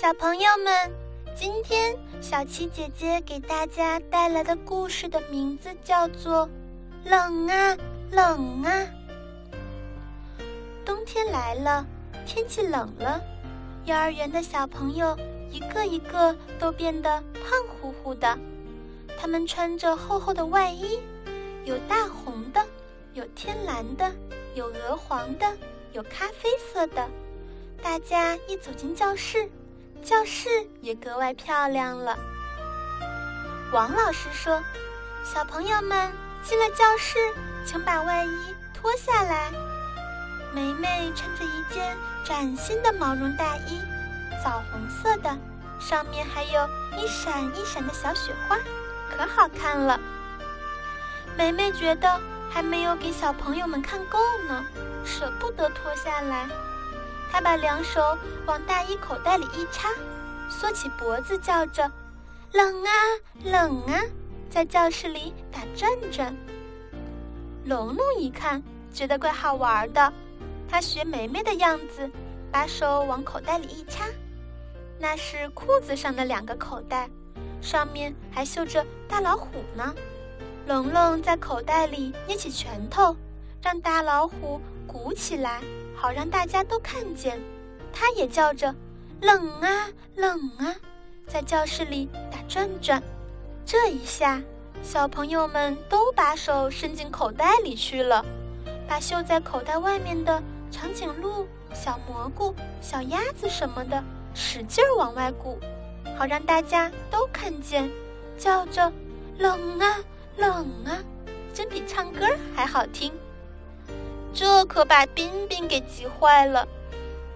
小朋友们，今天小七姐姐给大家带来的故事的名字叫做《冷啊冷啊》。冬天来了，天气冷了，幼儿园的小朋友一个一个都变得胖乎乎的。他们穿着厚厚的外衣，有大红的，有天蓝的，有鹅黄的，有咖啡色的。大家一走进教室。教室也格外漂亮了。王老师说：“小朋友们进了教室，请把外衣脱下来。”梅梅穿着一件崭新的毛绒大衣，枣红色的，上面还有一闪一闪的小雪花，可好看了。梅梅觉得还没有给小朋友们看够呢，舍不得脱下来。他把两手往大衣口袋里一插，缩起脖子叫着：“冷啊，冷啊！”在教室里打转转。龙龙一看，觉得怪好玩的，他学梅梅的样子，把手往口袋里一插，那是裤子上的两个口袋，上面还绣着大老虎呢。龙龙在口袋里捏起拳头，让大老虎鼓起来。好让大家都看见，他也叫着“冷啊冷啊”，在教室里打转转。这一下，小朋友们都把手伸进口袋里去了，把绣在口袋外面的长颈鹿、小蘑菇、小鸭子什么的使劲往外鼓，好让大家都看见，叫着“冷啊冷啊”，真比唱歌还好听。这可把冰冰给急坏了，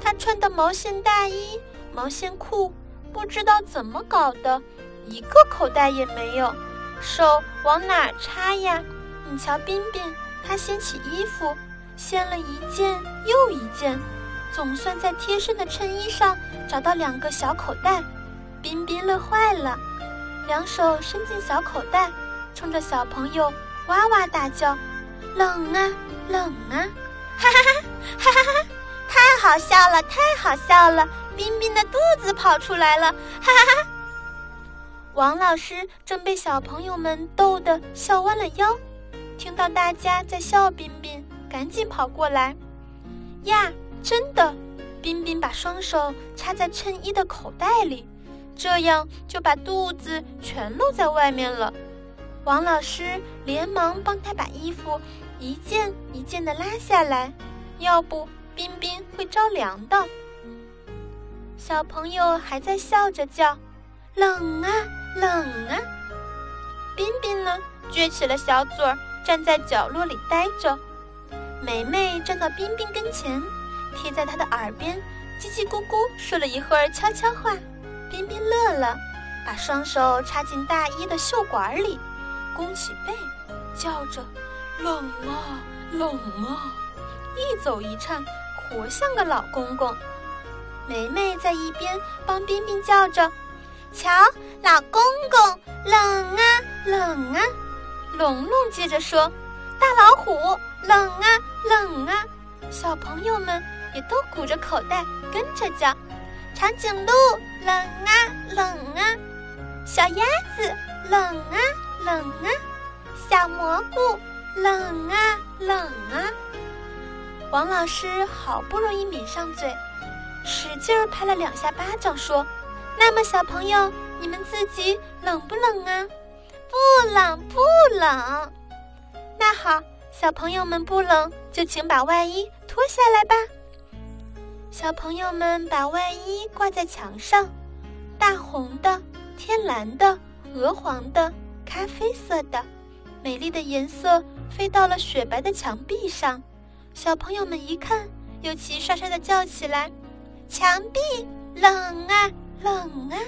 他穿的毛线大衣、毛线裤，不知道怎么搞的，一个口袋也没有，手往哪插呀？你瞧，冰冰，他掀起衣服，掀了一件又一件，总算在贴身的衬衣上找到两个小口袋。冰冰乐坏了，两手伸进小口袋，冲着小朋友哇哇大叫。冷啊，冷啊，哈哈哈，哈哈哈，太好笑了，太好笑了！冰冰的肚子跑出来了，哈哈哈。王老师正被小朋友们逗得笑弯了腰，听到大家在笑冰冰，赶紧跑过来。呀，真的！冰冰把双手插在衬衣的口袋里，这样就把肚子全露在外面了。王老师连忙帮他把衣服一件一件的拉下来，要不冰冰会着凉的。小朋友还在笑着叫：“冷啊，冷啊！”冰冰呢，撅起了小嘴儿，站在角落里呆着。梅梅站到冰冰跟前，贴在他的耳边，叽叽咕咕说了一会儿悄悄话。冰冰乐了，把双手插进大衣的袖管里。弓起背，叫着：“冷啊，冷啊！”一走一颤，活像个老公公。梅梅在一边帮冰冰叫着：“瞧，老公公，冷啊，冷啊！”龙龙接着说：“大老虎，冷啊，冷啊！”小朋友们也都鼓着口袋跟着叫：“长颈鹿，冷啊，冷啊！”小鸭子，冷啊。冷啊，小蘑菇，冷啊，冷啊！王老师好不容易抿上嘴，使劲儿拍了两下巴掌，说：“那么，小朋友，你们自己冷不冷啊？”“不冷，不冷。”“那好，小朋友们不冷，就请把外衣脱下来吧。”小朋友们把外衣挂在墙上，大红的、天蓝的、鹅黄的。咖啡色的，美丽的颜色飞到了雪白的墙壁上。小朋友们一看，又齐刷刷的叫起来：“墙壁冷啊，冷啊！”